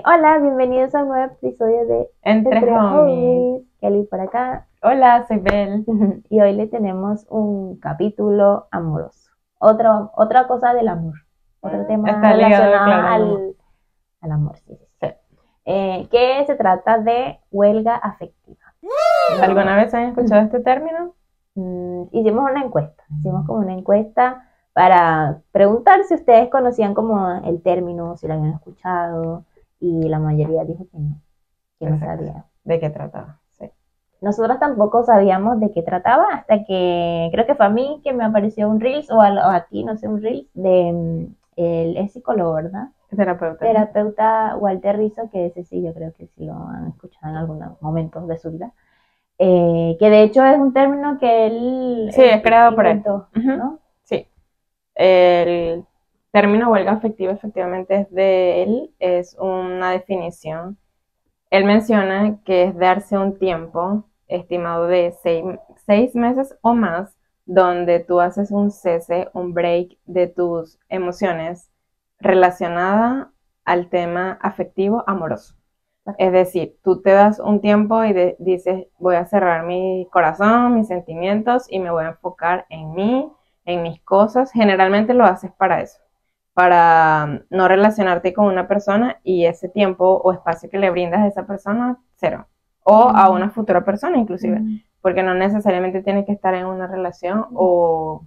Hola, bienvenidos a un nuevo episodio de Entre, homies. Kelly por acá. Hola, soy Bel. Y hoy le tenemos un capítulo amoroso. Otra, otra cosa del amor. Otro Ah, tema está ligado, relacionado claro, al al, amor. Sí, sí, sí. Eh, que se trata de huelga afectiva. ¿Alguna vez han escuchado este término? Mm, hicimos una encuesta, hicimos como una encuesta para preguntar si ustedes conocían como el término, si lo habían escuchado, y la mayoría dijo que no, que no sabía. ¿De qué trataba? Sí. Nosotros tampoco sabíamos de qué trataba hasta que creo que fue a mí que me apareció un Reels o a, o a ti, no sé, un Reels de mm, el es psicólogo, ¿verdad? Terapeuta. terapeuta Walter Rizzo, que ese sí, yo creo que sí lo han escuchado en algunos momentos de su vida, eh, que de hecho es un término que él Sí, es creado por él. ¿no? Sí. El término huelga afectiva efectivamente es de él, es una definición. Él menciona que es darse un tiempo estimado de seis, meses o más donde tú haces un cese, un break de tus emociones relacionada al tema afectivo amoroso. Es decir, tú te das un tiempo y dices, voy a cerrar mi corazón, mis sentimientos y me voy a enfocar en mí, en mis cosas. Generalmente lo haces para eso, para mm, no relacionarte con una persona y ese tiempo o espacio que le brindas a esa persona, cero. O a Mm. una futura persona inclusive, porque no necesariamente tiene que estar en una relación o...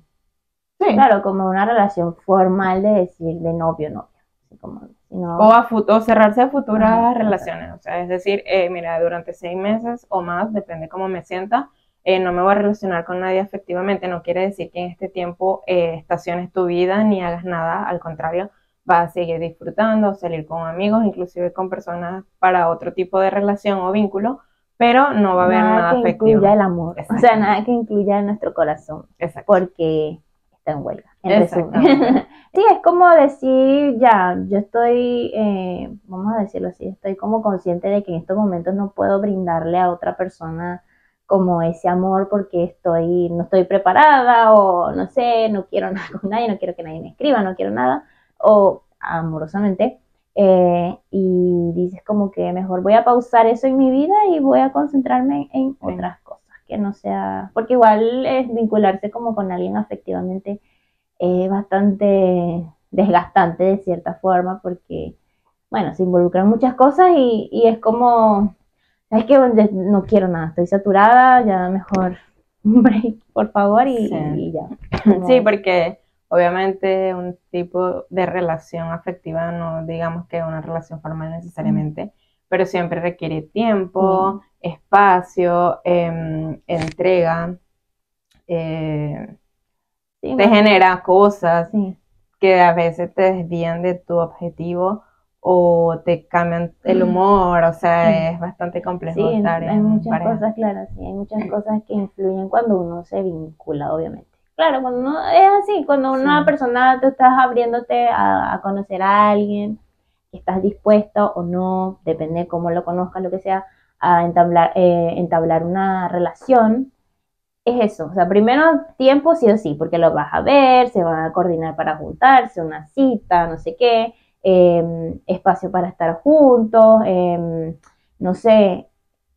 Sí. Claro, como una relación formal de decir de novio, novio. Así como, sino- O, a o cerrarse a futuras relaciones. O sea, es decir, eh, mira, durante seis meses o más, depende cómo me sienta, eh, no me voy a relacionar con nadie afectivamente. No quiere decir que en este tiempo eh, estaciones tu vida ni hagas nada. Al contrario, vas a seguir disfrutando, salir con amigos, inclusive con personas para otro tipo de relación o vínculo, pero no va a haber nada, que afectivo. incluya el amor, o sea, nada que incluya nuestro corazón, Exacto. porque está en huelga, en resumen. Sí, es como decir, ya, yo estoy, eh, vamos a decirlo así, estoy como consciente de que en estos momentos no puedo brindarle a otra persona como ese amor porque estoy, no estoy preparada o no sé, no quiero nada con nadie, no quiero que nadie me escriba, no quiero nada, o amorosamente, eh, y dices como que mejor voy a pausar eso en mi vida y voy a concentrarme en otras cosas, que no sea, porque igual es vincularse como con alguien afectivamente es bastante desgastante de cierta forma porque, bueno, se involucran muchas cosas y, y es como, es que no quiero nada, estoy saturada, ya mejor un break, por favor, y, Sí. y ya. Sí, porque obviamente un tipo de relación afectiva no digamos que una relación formal necesariamente, pero siempre requiere tiempo, espacio, em, entrega, eh, Sí, te genera cosas que a veces te desvían de tu objetivo o te cambian el humor, o sea, es bastante complejo Sí, estar hay en muchas pareja. cosas, claro, sí, hay muchas cosas que influyen cuando uno se vincula, obviamente. Claro, cuando uno es así, cuando una Sí. persona te estás abriéndote a, a conocer a alguien, estás dispuesto o no, depende de cómo lo conozcas, lo que sea, a entablar, eh, entablar una relación, es eso. O sea, primero tiempo sí o sí, porque lo vas a ver, se van a coordinar para juntarse, una cita, no sé qué, eh, espacio para estar juntos, eh, no sé,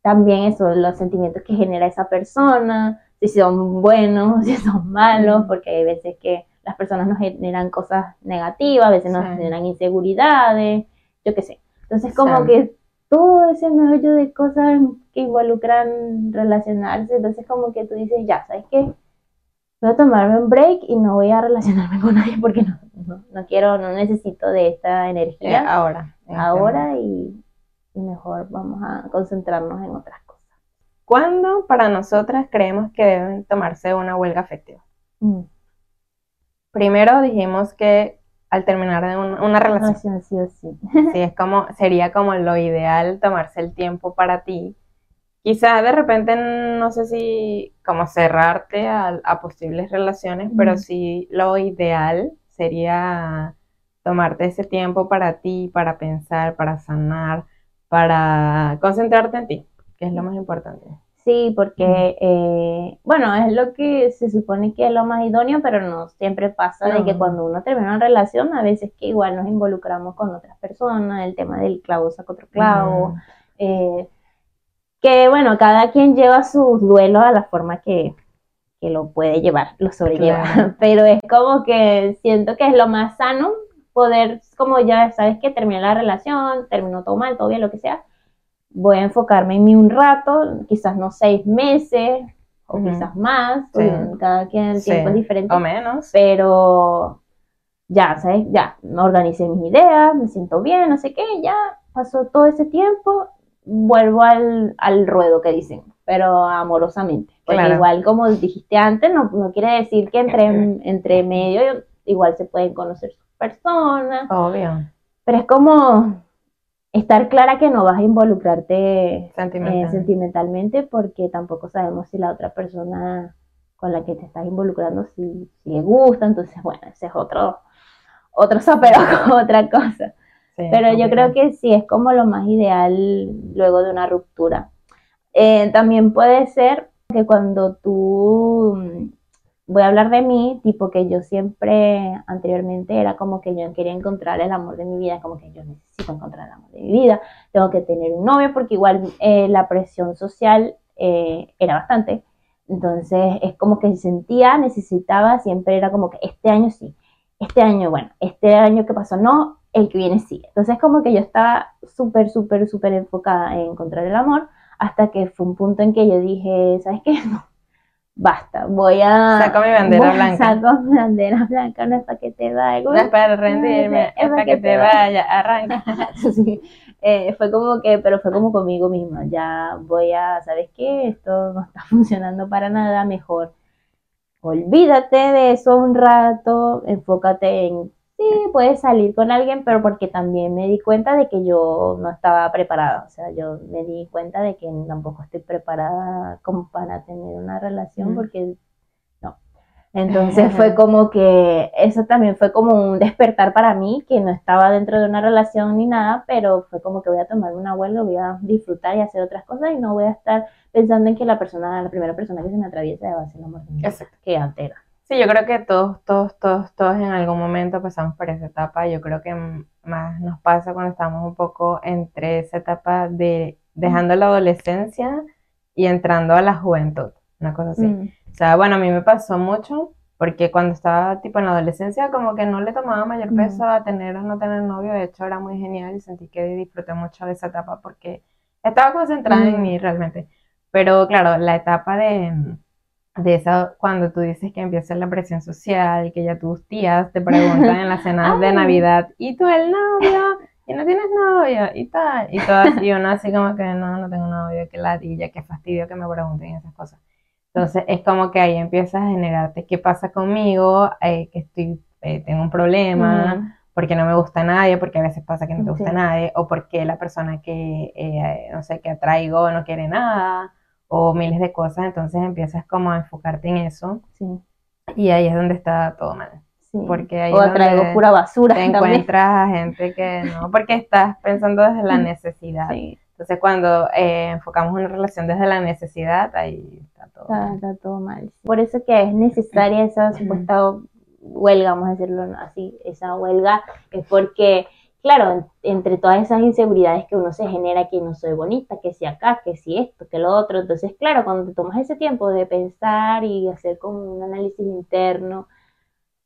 también eso, los sentimientos que genera esa persona, si son buenos, si son malos, porque hay veces que las personas nos generan cosas negativas, a veces nos Sí. generan inseguridades, yo qué sé. Entonces como Sí. que todo ese meollo de cosas que involucran relacionarse, entonces como que tú dices, ya, ¿sabes qué? Voy a tomarme un break y no voy a relacionarme con nadie porque no, no, no quiero, no necesito de esta Eh, energía ahora. en este ahora y, y mejor vamos a concentrarnos en otras cosas. ¿Cuándo para nosotras creemos que deben tomarse una huelga afectiva? Mm. Primero dijimos que al terminar de un- una relación, Relación sí o sí. sí, es como, sería como lo ideal tomarse el tiempo para ti. Quizás de repente, no sé si como cerrarte a, a posibles relaciones, pero sí lo ideal sería tomarte ese tiempo para ti, para pensar, para sanar, para concentrarte en ti, que es lo más importante. Sí, porque, eh, bueno, es lo que se supone que es lo más idóneo, pero no siempre pasa de que cuando uno termina una relación, a veces que igual nos involucramos con otras personas, el tema del clavo saca otro clavo, eh, que bueno, cada quien lleva sus duelos a la forma que, que lo puede llevar, lo sobrelleva, Claro. pero es como que siento que es lo más sano poder, como ya sabes que terminé la relación, terminó todo mal, todo bien, lo que sea, voy a enfocarme en mí un rato, quizás no seis meses o Ujú. quizás más, Sí. cada quien el Sí. tiempo es diferente, O menos. pero ya, ¿sabes? Ya, organicé mis ideas, me siento bien, no sé qué, ya pasó todo ese tiempo, vuelvo al, al ruedo que dicen, pero amorosamente. Claro. igual, como dijiste antes, no, no quiere decir que entre, entre medio igual se pueden conocer sus personas, Obvio. pero es como estar clara que no vas a involucrarte eh, Sentimental. sentimentalmente porque tampoco sabemos si la otra persona con la que te estás involucrando si, si le gusta, entonces bueno, ese es otro otro sopero otra cosa. Sí, Pero yo creo que sí es como lo más ideal luego de una ruptura. Eh, también puede ser que cuando tú, mm, voy a hablar de mí, tipo que yo siempre anteriormente era como que yo quería encontrar el amor de mi vida, como que yo necesito encontrar el amor de mi vida, tengo que tener un novio porque igual eh, la presión social eh, era bastante. Entonces es como que sentía, necesitaba, siempre era como que este año sí, este año, bueno, este año que pasó no, el que viene sí. Entonces como que yo estaba súper, súper, súper enfocada en encontrar el amor hasta que fue un punto en que yo dije, ¿sabes qué? No, basta, voy a... Saco mi bandera blanca. Saco mi bandera blanca, no es para que te vaya. No es para rendirme, es para que te vaya, arranca. Sí, eh, fue como que, pero fue como conmigo misma, ya voy a, ¿sabes qué? Esto no está funcionando para nada, mejor olvídate de eso un rato, enfócate en, sí, puedes salir con alguien, pero porque también me di cuenta de que yo no estaba preparada, o sea, yo me di cuenta de que tampoco estoy preparada como para tener una relación, Mm. porque no. Entonces fue como que eso también fue como un despertar para mí, que no estaba dentro de una relación ni nada, pero fue como que voy a tomarme una vuelta, voy a disfrutar y hacer otras cosas y no voy a estar pensando en que la persona, la primera persona que se me atraviesa va a ser vida, Exacto. que antes era. Sí, yo creo que todos, todos, todos, todos en algún momento pasamos por esa etapa. Yo creo que más nos pasa cuando estamos un poco entre esa etapa de dejando la adolescencia y entrando a la juventud, una cosa así. Mm, O sea, bueno, a mí me pasó mucho porque cuando estaba tipo en la adolescencia como que no le tomaba mayor Mm. peso a tener o no tener novio, de hecho era muy genial y sentí que disfruté mucho de esa etapa porque estaba concentrada en Mm. mí realmente. Pero claro, la etapa de, de esa, cuando tú dices que empieza la presión social, que ya tus tías te preguntan en las cenas de. Navidad, ¿y tú el novio? ¿Y no tienes novio? Y tal, y todo así, y uno así como que no, no tengo novio, qué ladilla, qué fastidio que me pregunten esas cosas. Entonces es como que ahí empiezas a generarte qué pasa conmigo, Eh, que estoy, eh, tengo un problema, mm, porque no me gusta nadie, porque a veces pasa que no te gusta Sí. nadie, o porque la persona que, eh, no sé, que atraigo no quiere nada, o miles de cosas, entonces empiezas como a enfocarte en eso, sí, y ahí es donde está todo mal, sí. porque ahí o es donde pura basura te también. encuentras a gente que no, porque estás pensando desde la necesidad. Sí, Entonces cuando eh, enfocamos una relación desde la necesidad, ahí está todo está, mal. está todo mal. Por eso que es necesaria esa supuesta huelga, vamos a decirlo así, esa huelga, es porque, claro, en- entre todas esas inseguridades que uno se genera, que no soy bonita, que si acá, que si esto, que lo otro, entonces, claro, cuando te tomas ese tiempo de pensar y hacer como un análisis interno,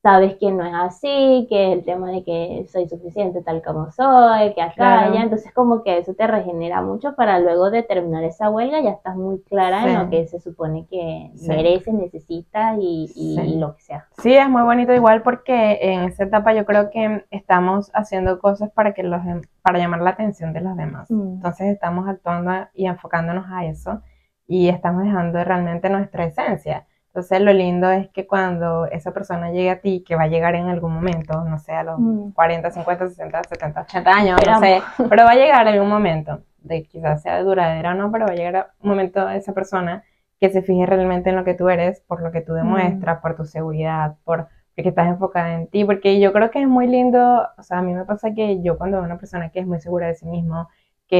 sabes que no es así, que el tema de que soy suficiente tal como soy, que acá, Claro. allá, entonces como que eso te regenera mucho para luego de terminar esa huelga ya estás muy clara en lo que se supone que Sí. mereces, necesitas y, y- Sí. y lo que sea. Sí, es muy bonito igual porque en esa etapa yo creo que estamos haciendo cosas para que los para llamar la atención de los demás. Mm. Entonces estamos actuando y enfocándonos a eso y estamos dejando realmente nuestra esencia. Entonces lo lindo es que cuando esa persona llegue a ti, que va a llegar en algún momento, no sé, a los Mm. 40, 50, 60, 70, 80 años, no Esperamos. sé, pero va a llegar algún momento, de quizás sea duradera o no, pero va a llegar un momento esa persona que se fije realmente en lo que tú eres, por lo que tú demuestras, por tu seguridad, por porque estás enfocada en ti, porque yo creo que es muy lindo, o sea, a mí me pasa que yo cuando veo una persona que es muy segura de sí mismo,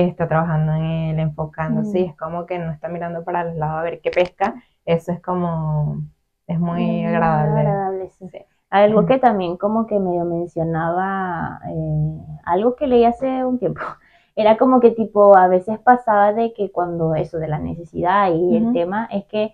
que está trabajando en él, enfocándose, y Mm. es como que no está mirando para los lados a ver qué pesca, eso es como, es muy Muy agradable. agradable, sí. Sí. Algo Ujú. que también como que medio mencionaba, eh, algo que leí hace un tiempo, era como que tipo, a veces pasaba de que cuando eso de la necesidad y el Ujú. tema es que,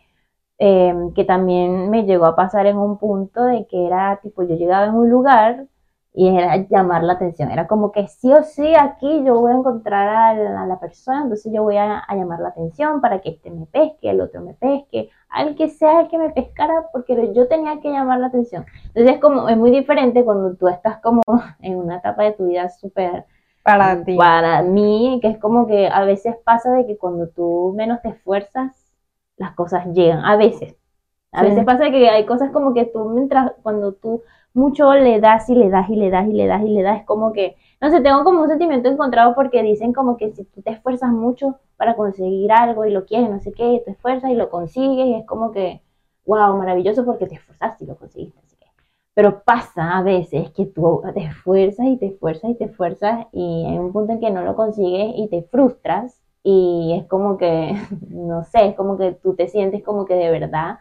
eh, que también me llegó a pasar en un punto de que era tipo, yo llegaba en un lugar y era llamar la atención, era como que sí o sí aquí yo voy a encontrar a la, a la persona, entonces yo voy a, a llamar la atención para que este me pesque, el otro me pesque, al que sea el que me pescara, porque yo tenía que llamar la atención. Entonces es como, es muy diferente cuando tú estás como en una etapa de tu vida súper Para ti. para mí, que es como que a veces pasa de que cuando tú menos te esfuerzas, las cosas llegan, a veces. A Sí. veces pasa que hay cosas como que tú mientras, cuando tú mucho le das y le das y le das y le das y le das, es como que, no sé, tengo como un sentimiento encontrado porque dicen como que si tú te esfuerzas mucho para conseguir algo y lo quieres, no sé qué, te esfuerzas y lo consigues y es como que, wow, maravilloso porque te esforzaste y lo conseguiste, así que. Pero pasa a veces que tú te esfuerzas y te esfuerzas y te esfuerzas y hay un punto en que no lo consigues y te frustras y es como que, no sé, es como que tú te sientes como que de verdad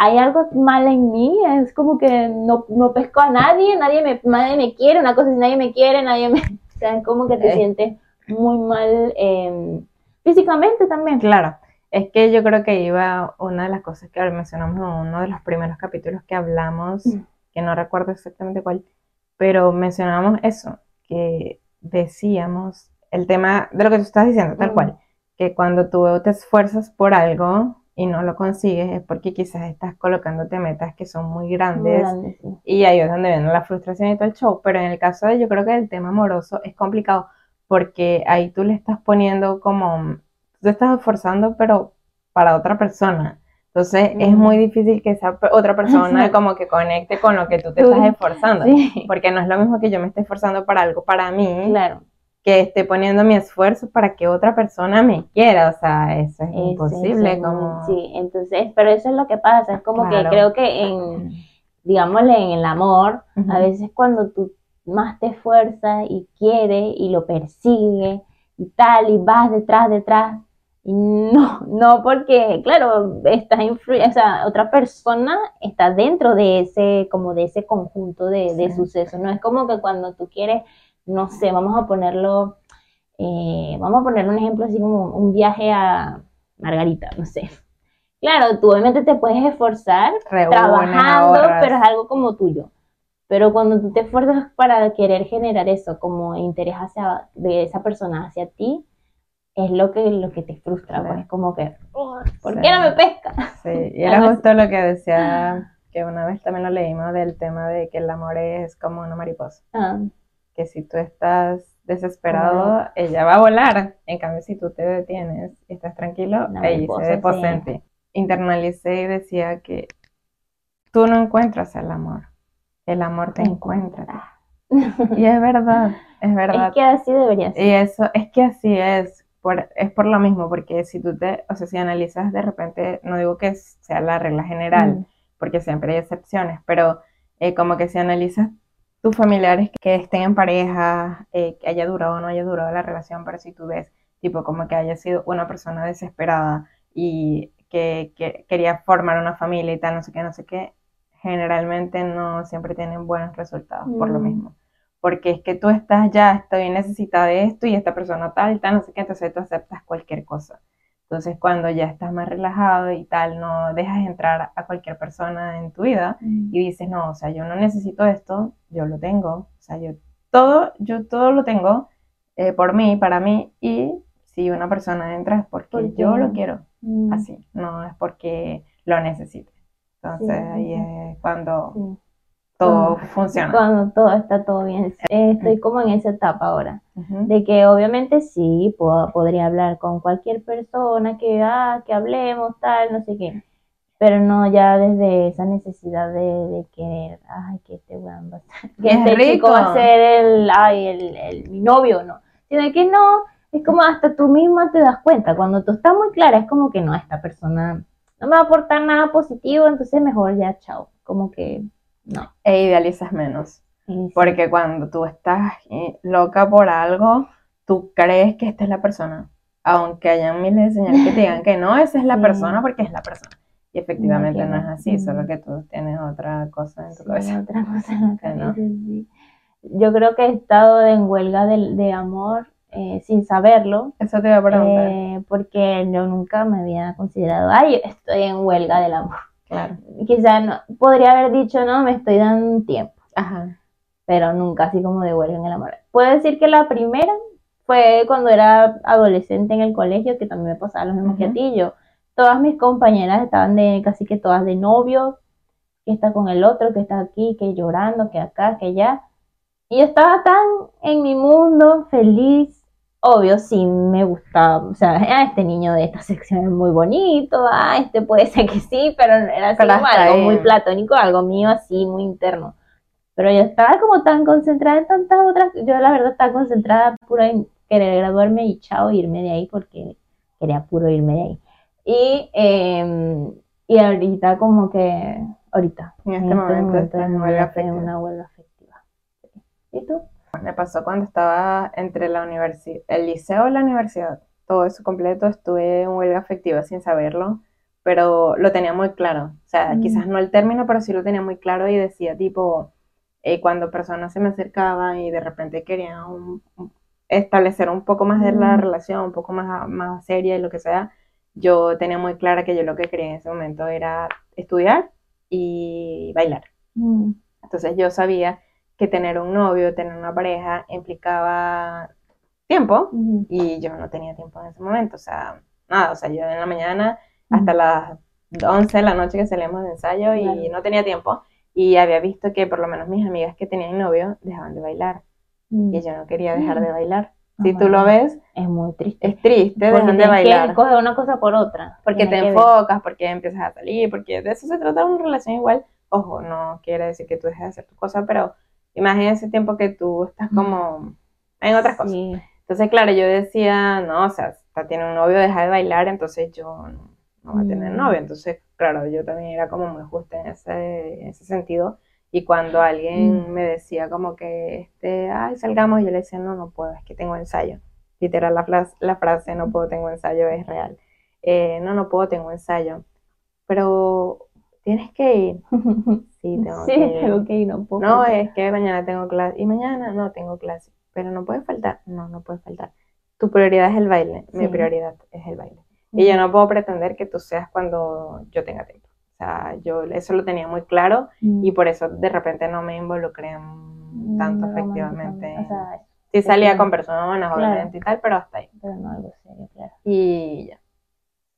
hay algo mal en mí, es como que no, no pesco a nadie, nadie me, nadie me quiere, una cosa es nadie me quiere, nadie me... O sea, es como que te Eh. sientes muy mal eh, físicamente también. Claro, es que yo creo que iba una de las cosas que mencionamos en uno de los primeros capítulos que hablamos, Mm. que no recuerdo exactamente cuál, pero mencionamos eso, que decíamos el tema de lo que tú estás diciendo, tal Mm. cual, que cuando tú te esfuerzas por algo y no lo consigues es porque quizás estás colocándote metas que son muy Muy grandes grande, sí. y ahí es donde viene la frustración y todo el show. Pero en el caso de yo creo que el tema amoroso es complicado porque ahí tú le estás poniendo como, tú te estás esforzando pero para otra persona. Entonces es muy difícil que esa otra persona Sí. como que conecte con lo que tú te Tú- estás esforzando. Sí, Porque no es lo mismo que yo me esté esforzando para algo para mí, claro. Que esté poniendo mi esfuerzo para que otra persona me quiera. O sea, eso es imposible. ese- como... Sí, entonces, pero eso es lo que pasa, es como Claro. que creo que en, digámosle, en el amor, a veces cuando tú más te esfuerzas y quieres y lo persigues y tal, y vas detrás, detrás, y no, no porque, claro, estás o sea, otra persona está dentro de ese, como de ese conjunto de, de Sí. sucesos, no es como que cuando tú quieres, no sé, vamos a ponerlo, eh, vamos a poner un ejemplo así como un viaje a Margarita, no sé. Claro, tú obviamente te puedes esforzar Reúnes, trabajando, ahorras. pero es algo como tuyo. Pero cuando tú te esfuerzas para querer generar eso, como interés hacia, de esa persona hacia ti, es lo que, lo que te frustra, Sí. pues como que, "Oh, ¿por Sí. qué no me pesca? Sí, y era justo lo que decía, que una vez también lo leímos, del tema de que el amor es como una mariposa, Ah, que si tú estás desesperado, ella va a volar, en cambio si tú te detienes y estás tranquilo, ella mariposa, se deposita sí. Internalicé y decía que tú no encuentras el amor, el amor te encuentra. Y es verdad, es verdad. Es que así debería ser. Y eso, es que así es, por, es por lo mismo, porque si tú te, o sea, si analizas de repente, no digo que sea la regla general, Mm. porque siempre hay excepciones, pero eh, como que si analizas tus familiares que estén en pareja, eh, que haya durado o no haya durado la relación, pero si tú ves, tipo, como que haya sido una persona desesperada y que, que quería formar una familia y tal, no sé qué, no sé qué, generalmente no siempre tienen buenos resultados por lo Mm. mismo. Porque es que tú estás ya, estoy necesitada de esto y esta persona tal, tal, no sé qué, entonces tú aceptas cualquier cosa. Entonces, cuando ya estás más relajado y tal, no dejas entrar a cualquier persona en tu vida Mm. y dices, no, o sea, yo no necesito esto, yo lo tengo, o sea, yo todo, yo todo lo tengo eh, por mí, para mí, y si una persona entra es porque yo lo quiero, Mm. así, no es porque lo necesite. Entonces, Sí, ahí sí. es cuando Sí. Todo funciona. Cuando todo está todo bien. Eh, Estoy como en esa etapa ahora. Ujú. De que obviamente sí, puedo- podría hablar con cualquier persona que, ah, que hablemos, tal, no sé qué. Pero no ya desde esa necesidad de, de querer, ay, que este weón va a ser, que Es este chico va rico. a ser el, ay, el, el- mi novio, no. Sino que no, es como hasta tú misma te das cuenta. Cuando tú estás muy clara, es como que no, esta persona no me va a aportar nada positivo, entonces mejor ya, chao. Como que no. E idealizas menos. Sí. Porque cuando tú estás eh, loca por algo, tú crees que esta es la persona, aunque hayan miles de señales que te digan que no, esa es la Sí. persona porque es la persona. Y efectivamente no, es no. así, solo Mm. que tú tienes otra cosa en tu Sí, cabeza. otra cosa en la cabeza, sí. Yo creo que he estado en huelga de, de amor eh, sin saberlo, Eso te iba a preguntar. eh, porque yo nunca me había considerado, ay, estoy en huelga del amor. Claro. Quizá no, podría haber dicho, no, me estoy dando un tiempo, Ajá. pero nunca así como de huelga en el amor. Puedo decir que la primera fue cuando era adolescente en el colegio, que también me pasaba lo mismo que a ti. Yo, todas mis compañeras estaban de casi que todas de novio, que está con el otro, que está aquí, que llorando, que acá, que allá. Y yo estaba tan en mi mundo, feliz. Obvio, sí me gustaba, o sea, ah, este niño de esta sección es muy bonito, ah, este puede ser que sí, pero era así como algo muy platónico, algo mío así, muy interno. Pero yo estaba como tan concentrada en tantas otras, yo la verdad estaba concentrada puro en querer graduarme y chao, irme de ahí porque quería puro irme de ahí. Y, eh, y ahorita como que, ahorita, En este en afectiva. una huelga afectiva. ¿Y tú? Me pasó cuando estaba entre la universidad, el liceo y la universidad. Todo eso completo, estuve en huelga afectiva sin saberlo, pero lo tenía muy claro. O sea, Mm. quizás no el término, pero sí lo tenía muy claro y decía tipo, eh, cuando personas se me acercaban y de repente querían un- un- establecer un poco más de la Mm. relación, un poco más, más seria y lo que sea, yo tenía muy clara que yo lo que quería en ese momento era estudiar y bailar. Mm, Entonces yo sabía que tener un novio, tener una pareja implicaba tiempo ujú, y yo no tenía tiempo en ese momento, o sea, nada, o sea, yo en la mañana hasta las 11 de la noche que salíamos de ensayo y Claro. no tenía tiempo y había visto que por lo menos mis amigas que tenían novio dejaban de bailar mm. y yo no quería dejar de bailar. Ah, Si tú lo ves, Es muy triste. es triste, Porque dejan de bailar. coger una cosa por otra. Porque te que ver. enfocas, porque empiezas a salir, porque de eso se trata una relación igual. Ojo, no quiere decir que tú dejes de hacer tu cosa, pero imagina ese tiempo que tú estás como en otras cosas. Sí. Entonces, claro, yo decía, no, o sea, tiene un novio, deja de bailar, entonces yo no, no voy a tener Mm. novio. Entonces, claro, yo también era como muy justa en ese, en ese sentido. Y cuando alguien Mm. me decía como que, este, ay, salgamos, yo le decía, no, no puedo, es que tengo ensayo. Literal, la, la frase, no puedo, tengo ensayo, es real. Eh, no, no puedo, tengo ensayo. Pero, ¿tienes que ir? Sí, tengo Sí, que ir. tengo que ir, no puedo. No, faltar. es que mañana tengo clase. Y mañana no tengo clase. Pero no puede faltar. No, no puede faltar. Tu prioridad es el baile. Mi prioridad es el baile. Y yo no puedo pretender que tú seas cuando yo tenga tiempo. O sea, yo eso lo tenía muy claro Mm. y por eso de repente no me involucré en- tanto Mm, efectivamente. O sea, Sí salía claro. con personas, Claro. obviamente y tal, pero hasta ahí. pero no algo serio, claro. Y ya.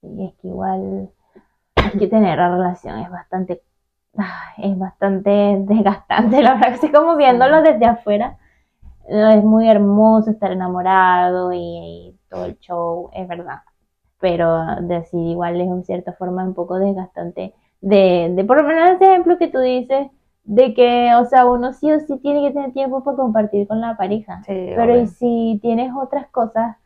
Sí, es que igual que tener la relación, es bastante, es bastante desgastante, la verdad, así como viéndolo desde afuera, es muy hermoso estar enamorado y, y todo el show, es verdad, pero decir igual es en cierta forma un poco desgastante de, de por lo menos ese ejemplo que tú dices, de que, o sea, uno sí o sí tiene que tener tiempo para compartir con la pareja. Sí, Pero obvio. y si tienes otras cosas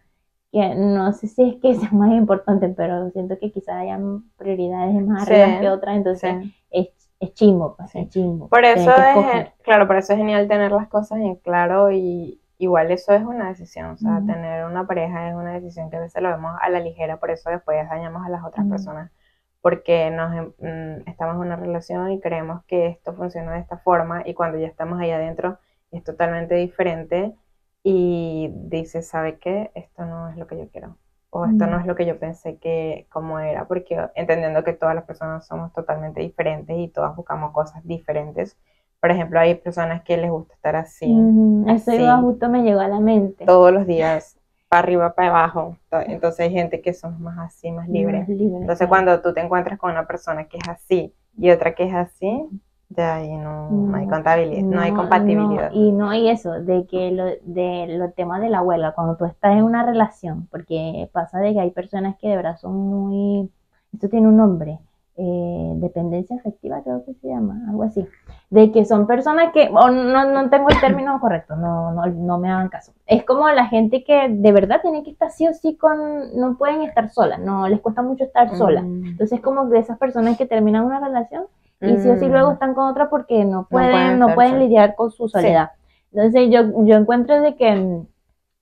que no sé si es que sean más importantes, pero siento que quizás hayan prioridades más Sí, arriba que otras, entonces Sí. es, es chimbo, pues, es chimbo. Por eso es, claro, por eso es genial tener las cosas en claro y igual eso es una decisión, o sea, Ujú. tener una pareja es una decisión que a veces lo vemos a la ligera, por eso después dañamos a las otras Ujú. personas, porque nos em- mm, estamos en una relación y creemos que esto funciona de esta forma y cuando ya estamos ahí adentro es totalmente diferente y dices, ¿sabe qué? Esto no es lo que yo quiero. O esto no es lo que yo pensé que como era, porque entendiendo que todas las personas somos totalmente diferentes y todas buscamos cosas diferentes. Por ejemplo, hay personas que les gusta estar así Eso iba justo me llegó a la mente. todos los días, para arriba, para abajo. To- Entonces hay gente que son más así, más libres. Libre, Entonces claro. cuando tú te encuentras con una persona que es así y otra que es así, ya ahí no, no hay No, contabilidad, no, hay No, compatibilidad. no, y no, y eso, de que lo, de los temas de la huelga, cuando tú estás en una relación, porque pasa de que hay personas que de verdad son muy, esto tiene un nombre, eh, dependencia afectiva creo que se llama, algo así, de que son personas que, o no, no tengo el término correcto, no, no, no me hagan caso, es como la gente que de verdad tiene que estar sí o sí con, no pueden estar solas, no les cuesta mucho estar solas, Mm. entonces como de esas personas que terminan una relación y sí o sí Mm. luego están con otra porque no pueden, pueden no pueden lidiar con su soledad. Entonces yo, yo encuentro de que mm,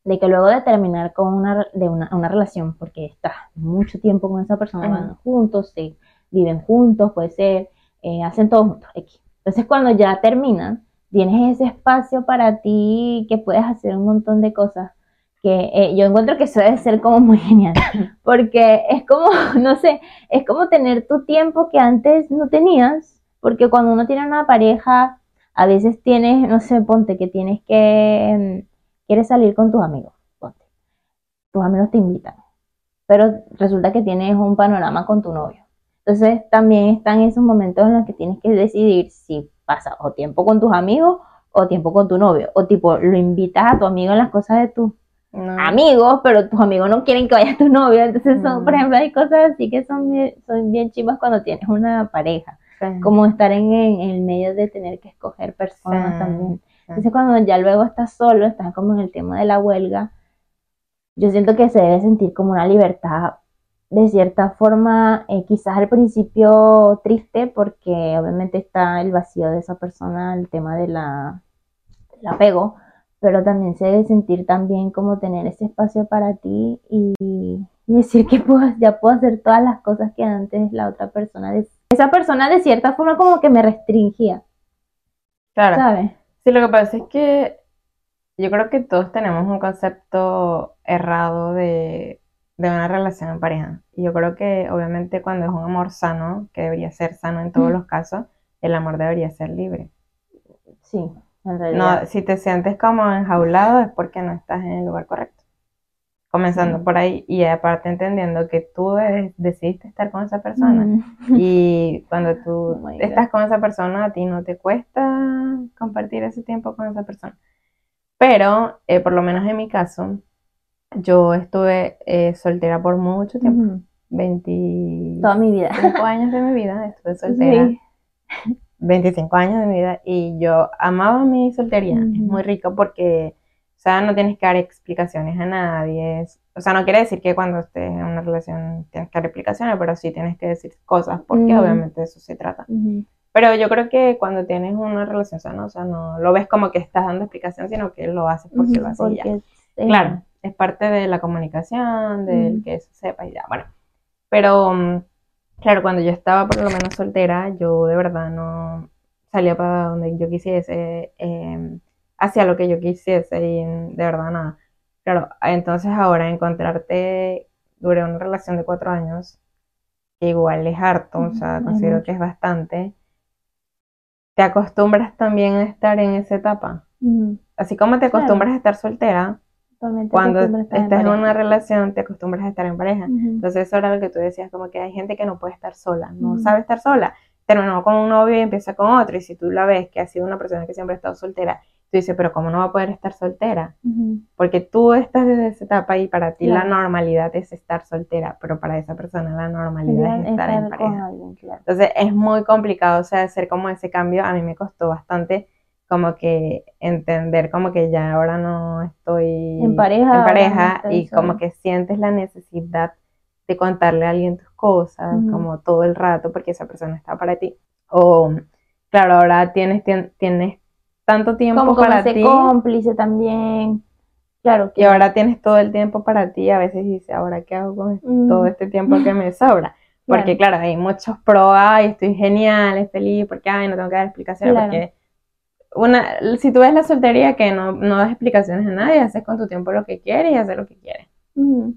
de que luego de terminar con una, de una, una relación, porque estás mucho tiempo con esa persona, van juntos, se viven juntos, puede ser, eh, hacen todo juntos. Entonces cuando ya terminan, tienes ese espacio para ti que puedes hacer un montón de cosas que eh, yo encuentro que eso debe ser como muy genial, porque es como, no sé, es como tener tu tiempo que antes no tenías, porque cuando uno tiene una pareja, a veces tienes, no sé, ponte que tienes que, mm, quieres salir con tus amigos, ponte, tus amigos te invitan, pero resulta que tienes un panorama con tu novio. Entonces también están esos momentos en los que tienes que decidir si pasas o tiempo con tus amigos o tiempo con tu novio, o tipo, lo invitas a tu amigo en las cosas de tu No. amigos, pero tus amigos no quieren que vaya tu novio. Entonces, son, Mm. por ejemplo, hay cosas así que son bien, son bien chivas cuando tienes una pareja, Sí. como estar en, en el medio de tener que escoger personas Sí, también. sí. Entonces, cuando ya luego estás solo, estás como en el tema de la huelga, yo siento que se debe sentir como una libertad. De cierta forma, eh, quizás al principio triste, porque obviamente está el vacío de esa persona, el tema de la, del apego, pero también se debe sentir también como tener ese espacio para ti y, y decir que puedo- ya puedo hacer todas las cosas que antes la otra persona, esa persona de cierta forma como que me restringía, Claro. ¿sabes? Sí, lo que pasa es que yo creo que todos tenemos un concepto errado de, de una relación en pareja. Y yo creo que obviamente cuando es un amor sano, que debería ser sano en todos Mm. los casos, el amor debería ser libre. Sí, en realidad. No, si te sientes como enjaulado es porque no estás en el lugar correcto. Comenzando Sí. por ahí y aparte entendiendo que tú de- decidiste estar con esa persona. Mm. Y cuando tú Oh estás con esa persona, a ti no te cuesta compartir ese tiempo con esa persona. Pero, eh, por lo menos en mi caso, yo estuve eh, soltera por mucho tiempo, Ujú. 25 Toda mi vida. años de mi vida, estuve soltera, Sí. 25 años de mi vida, y yo amaba mi soltería. Es muy rico porque, sea, no tienes que dar explicaciones a nadie. O sea, no quiere decir que cuando estés en una relación tienes que dar explicaciones, pero sí tienes que decir cosas, porque obviamente de eso se trata. Pero yo creo que cuando tienes una relación sana, o sea, no lo ves como que estás dando explicación, sino que lo haces porque lo haces ya. Claro, es parte de la comunicación, del Ujú. que eso sepa y ya. Bueno, pero claro, cuando yo estaba por lo menos soltera, yo de verdad no salía para donde yo quisiese, eh, hacía lo que yo quisiese y mm, de verdad nada. Claro, entonces ahora encontrarte, duré una relación de cuatro años, que igual es harto, o sea, Ujú, es considero que es bastante. Te acostumbras también a estar en esa etapa. Así como te Claro. acostumbras a estar soltera, Totalmente cuando en estás en pareja. una relación, te acostumbras a estar en pareja. Entonces, eso era lo que tú decías, como que hay gente que no puede estar sola, no sabe estar sola. Terminó con un novio y empieza con otro, y si tú la ves que ha sido una persona que siempre ha estado soltera, tú dices, pero ¿cómo no va a poder estar soltera? Ujú. Porque tú estás desde esa etapa y para ti la Claro. normalidad es estar soltera, pero para esa persona la normalidad es estar en Estar con pareja. alguien, claro. Entonces es muy complicado, o sea, hacer como ese cambio. A mí me costó bastante como que entender como que ya ahora no estoy En pareja, en pareja y como que sientes la necesidad de contarle a alguien tus cosas Ujú. como todo el rato porque esa persona está para ti. O claro, ahora tienes, tien- tienes tanto tiempo Como, como para ese ti cómplice también. Claro y que ahora tienes todo el tiempo para ti. A veces dices, ¿ahora qué hago con Ujú. todo este tiempo que me sobra? Porque claro, hay muchos pro, ay, estoy genial, es feliz, porque ay, no tengo que dar explicaciones, Claro. porque una, si tú ves la soltería que no, no das explicaciones a nadie, haces con tu tiempo lo que quieres y haces lo que quieres. Ujú.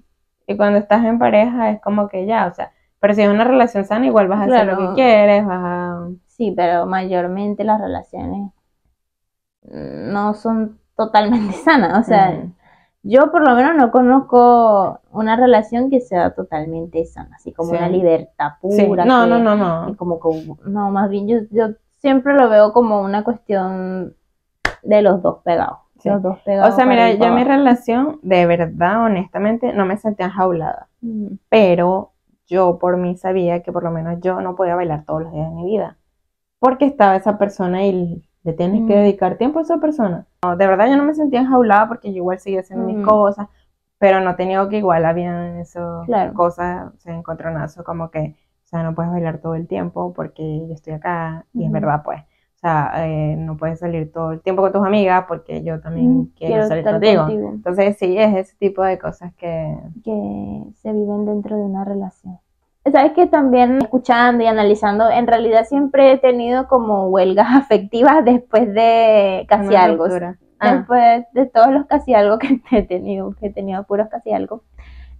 Y cuando estás en pareja es como que ya, o sea, pero si es una relación sana, igual vas a hacer lo Claro. que quieres, vas a... Sí, pero mayormente las relaciones no son totalmente sanas. O sea, yo por lo menos no conozco una relación que sea totalmente sana, así como Sí. una libertad Sí, pura. no, que- no, no, no. como que, no, más bien yo, yo siempre lo veo como una cuestión de los dos pegados. Sí. Los dos pegados. O sea, mira, ir yo en mi relación, de verdad, honestamente, no me sentía enjaulada. Mm, pero yo por mí sabía que por lo menos yo no podía bailar todos los días de mi vida, porque estaba esa persona y le tienes que Mm. dedicar tiempo a esa persona. No, de verdad yo no me sentía enjaulada porque yo igual seguía haciendo mis Mm. cosas, pero no tenía que igual habían esas Claro. cosas, o sea, encontronazos como que, o sea, no puedes bailar todo el tiempo porque yo estoy acá y es verdad pues. O sea, eh, no puedes salir todo el tiempo con tus amigas porque yo también Mm, quiero, quiero salir contigo. contigo. Entonces, sí, es ese tipo de cosas que... que se viven dentro de una relación. Sabes que también escuchando y analizando, en realidad siempre he tenido como huelgas afectivas después de casi una algo. ruptura. Ah, Después de todos los casi algo que he tenido, que he tenido puros casi algo.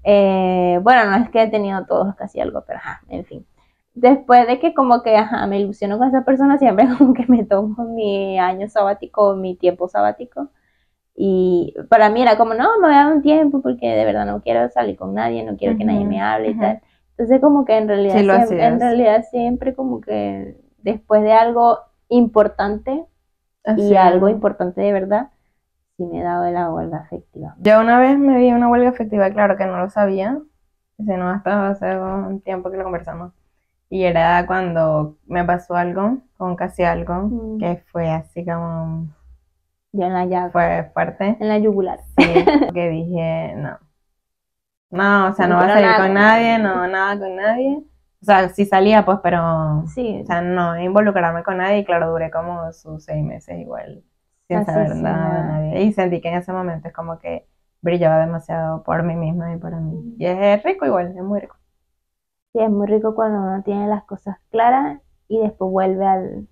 Eh, bueno, no es que he tenido todos casi algo, pero ajá, en fin. Después de que como que ajá, me ilusiono con esa persona, siempre como que me tomo mi año sabático, mi tiempo sabático. Y para mí era como, no, me voy a dar un tiempo porque de verdad no quiero salir con nadie, no quiero que nadie me hable y tal. Entonces como que en realidad, Sí, siempre, en realidad siempre como que después de algo importante y así. algo importante de verdad, sí me he dado la huelga afectiva. Yo una vez me di una huelga efectiva, claro que no lo sabía, sino hasta hace un tiempo que lo conversamos. Y era cuando me pasó algo, con casi algo, Mm. que fue así como, Yo en la llaga, fue fuerte. en la yugular. Sí, que dije, no. No, o sea, no No va a salir nada con nadie, no, nada con nadie. O sea, sí salía, pues, pero, Sí, o sea, no involucrarme con nadie. Y claro, duré como sus seis meses igual, sin Así, saber nada de nadie. Y sentí que en ese momento es como que brillaba demasiado por mí misma y para mí. Y es rico igual, es muy rico. sí, es muy rico cuando uno tiene las cosas claras y después vuelve al...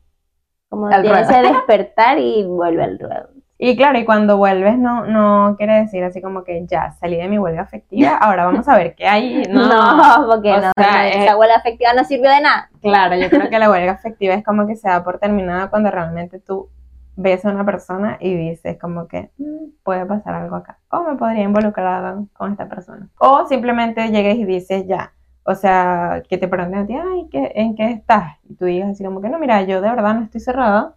Como Al tiene ruedo. ese despertar y vuelve al ruedo. Y claro, y cuando vuelves no, no quiere decir así como que ya salí de mi huelga afectiva, ahora vamos a ver qué hay. No, No, porque o no, sea, es- esa huelga afectiva no sirvió de nada. Claro, yo creo que la huelga afectiva es como que se da por terminada cuando realmente tú ves a una persona y dices como que "Mm, puede pasar algo acá, o me podría involucrar con esta persona. O simplemente llegues y dices ya, o sea, que te pregunten a ti, ay, ¿qué, ¿en qué estás? Y tú digas así como que no, mira, yo de verdad no estoy cerrada,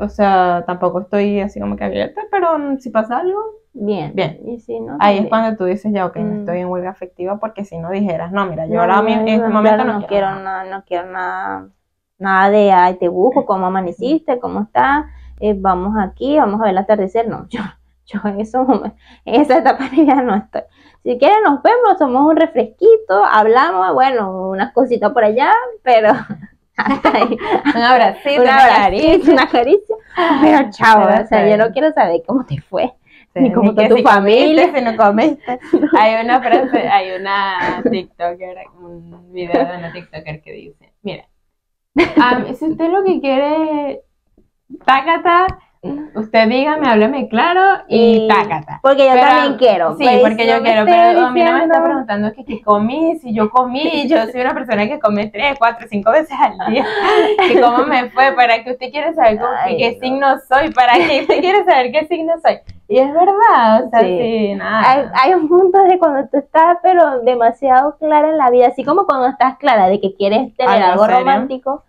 o sea, tampoco estoy así como que abierta, pero si pasa algo, Bien. Bien. Y si no, ahí es cuando tú dices ya, ok, no Mm. estoy en huelga afectiva, porque si no dijeras, no, mira, yo No, ahora no, mismo- en este momento no, no quiero nada, no quiero nada, nada de ay te busco, cómo amaneciste, cómo estás, eh, vamos aquí, vamos a ver el atardecer, no, yo, yo en eso, en esa etapa ya no estoy. Si quieres nos vemos, tomamos un refresquito, hablamos, bueno, unas cositas por allá, pero. Un abracito, un una abracito, caricia. una caricia, pero chao, Pero o sea, está yo no quiero saber cómo te fue. Sí, Ni como que tu si familia. comiste, si no comiste. Hay una frase, hay una TikToker, un video de una TikToker que dice, mira, mí, si usted lo que quiere, tácata, usted dígame, hábleme claro y, Y- tácata. Porque yo Pero- también quiero. Sí, pues, porque yo quiero, pero a mí no me está preguntando que qué comí, si yo comí, yo soy una persona que come tres, cuatro, cinco veces al día, que cómo me fue, para que usted quiere saber cómo- Ay, qué no. signo soy, para que usted quiere saber qué signo soy. Y es verdad, o sea, Sí. sí, nada. Hay, hay un punto de cuando tú estás, pero demasiado clara en la vida, así como cuando estás clara de que quieres tener Algo algo serio. romántico,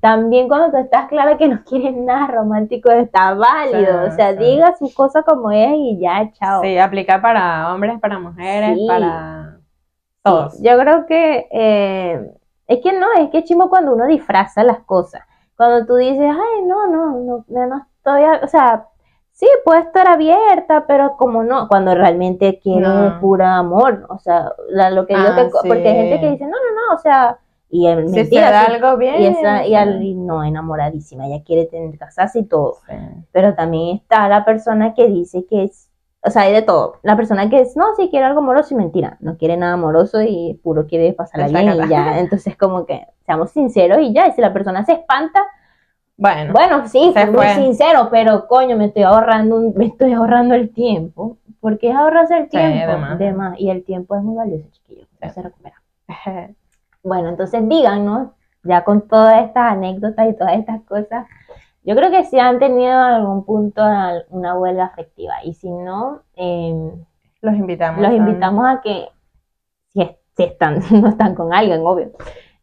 también cuando tú estás clara que no quieres nada romántico, está válido. Sí, o sea, sí. diga su cosa como es y ya, chao. Sí, aplica para hombres, para mujeres, Sí. para todos. Yo creo que eh, es que no, es que es chimo cuando uno disfraza las cosas. Cuando tú dices, ay, no, no, no, no, estoy, a-", o sea, sí, puedo estar abierta, pero como no, cuando realmente quieres No. puro amor, o sea, la- lo que yo Ah, te- porque hay gente que dice, no, no, no, o sea, y es Si mentira, se da sí, algo bien. y esa, y sí. al- y no, enamoradísima, ella quiere tener casarse y todo Sí. pero también está la persona que dice que es, o sea, hay de todo. La persona que es, no, sí quiere algo amoroso y mentira, no quiere nada amoroso y puro quiere pasarla bien y ya. Entonces, como que seamos sinceros y ya. Y si la persona se espanta, Bueno, bueno, sí, fui muy sincero, pero coño, me estoy ahorrando, un- me estoy ahorrando el tiempo. porque es ahorrarse el Sí, tiempo? de más. De más. Y el tiempo es muy valioso, chiquillos. No Sí. se recupera. Bueno, entonces díganos, ya con todas estas anécdotas y todas estas cosas, yo creo que si han tenido en algún punto una huelga afectiva y si no, eh, los invitamos. los a- invitamos a que si, es- si están, no están con alguien, obvio,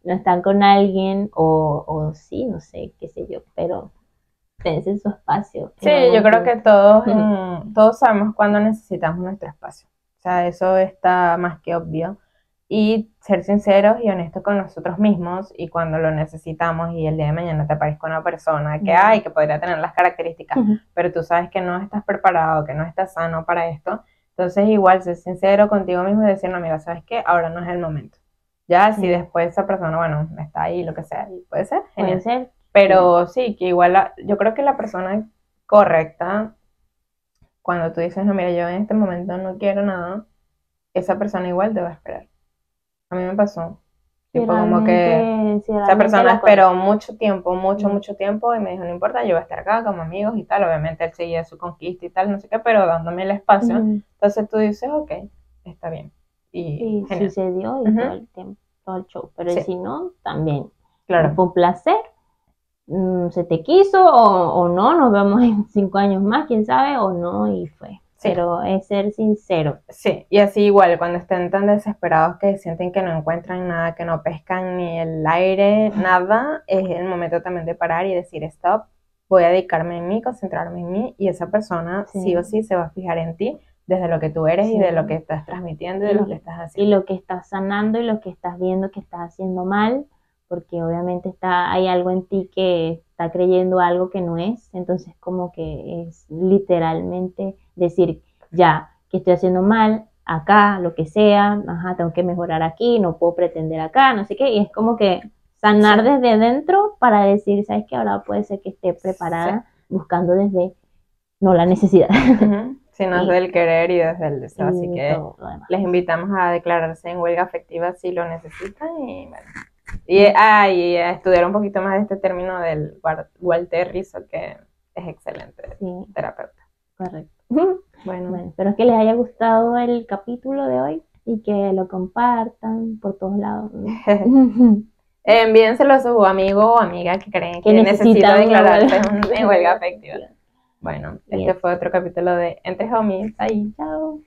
no están con alguien o, o sí, no sé, qué sé yo, pero en su espacio. Sí, yo creo que todos, mm, todos sabemos cuándo necesitamos nuestro espacio. O sea, eso está más que obvio. Y ser sinceros y honestos con nosotros mismos y cuando lo necesitamos y el día de mañana te aparezca una persona que hay, que podría tener las características, pero tú sabes que no estás preparado, que no estás sano para esto, entonces igual ser sincero contigo mismo y decir, no, mira, ¿sabes qué? Ahora no es el momento. Ya, si después esa persona, bueno, está ahí, lo que sea, y puede ser, Puede genial. ser, Pero sí, que igual la- yo creo que la persona correcta, cuando tú dices, no, mira, yo en este momento no quiero nada, esa persona igual te va a esperar. A mí me pasó. Tipo, como que esa persona esperó mucho tiempo, mucho, mucho tiempo y me dijo, no importa, yo voy a estar acá como amigos y tal. Obviamente él seguía su conquista y tal, no sé qué, pero dándome el espacio. Entonces tú dices, ok, está bien. Y sucedió y todo el tiempo, todo el show. Pero Sí. si no, también. claro. Fue un placer. Mm, Se te quiso o, o no, nos vemos en cinco años más, quién sabe, o no, y fue. Sí. Pero es ser sincero. Sí, y así igual, cuando estén tan desesperados que sienten que no encuentran nada, que no pescan ni el aire, nada, es el momento también de parar y decir, stop, voy a dedicarme en mí, concentrarme en mí, y esa persona sí, Sí. o sí se va a fijar en ti desde lo que tú eres y de lo que estás transmitiendo y de lo Y- que estás Y haciendo. lo que estás sanando y lo que estás viendo que estás haciendo mal, porque obviamente está, hay algo en ti que está creyendo algo que no es. Entonces, como que es literalmente decir, ya, que estoy haciendo mal, acá, lo que sea, ajá, tengo que mejorar aquí, no puedo pretender acá, no sé qué, y es como que sanar Sí. desde dentro para decir, ¿sabes qué? Ahora puede ser que esté preparada buscando desde, no la necesidad. Ujú, Sino Y- desde el querer y desde el deseo, así que les invitamos a declararse en huelga afectiva si lo necesitan y bueno. Y, ah, y a estudiar un poquito más de este término del Wa- Walter Rizzo, que es excelente Sí, terapeuta. correcto. Bueno, Bueno, espero que les haya gustado el capítulo de hoy y que lo compartan por todos lados. envíenselo a su amigo o amiga que creen que, Que necesita declararse en huelga afectiva. Bueno, Bien. este fue otro capítulo de Entre Homies. Ahí. Chao.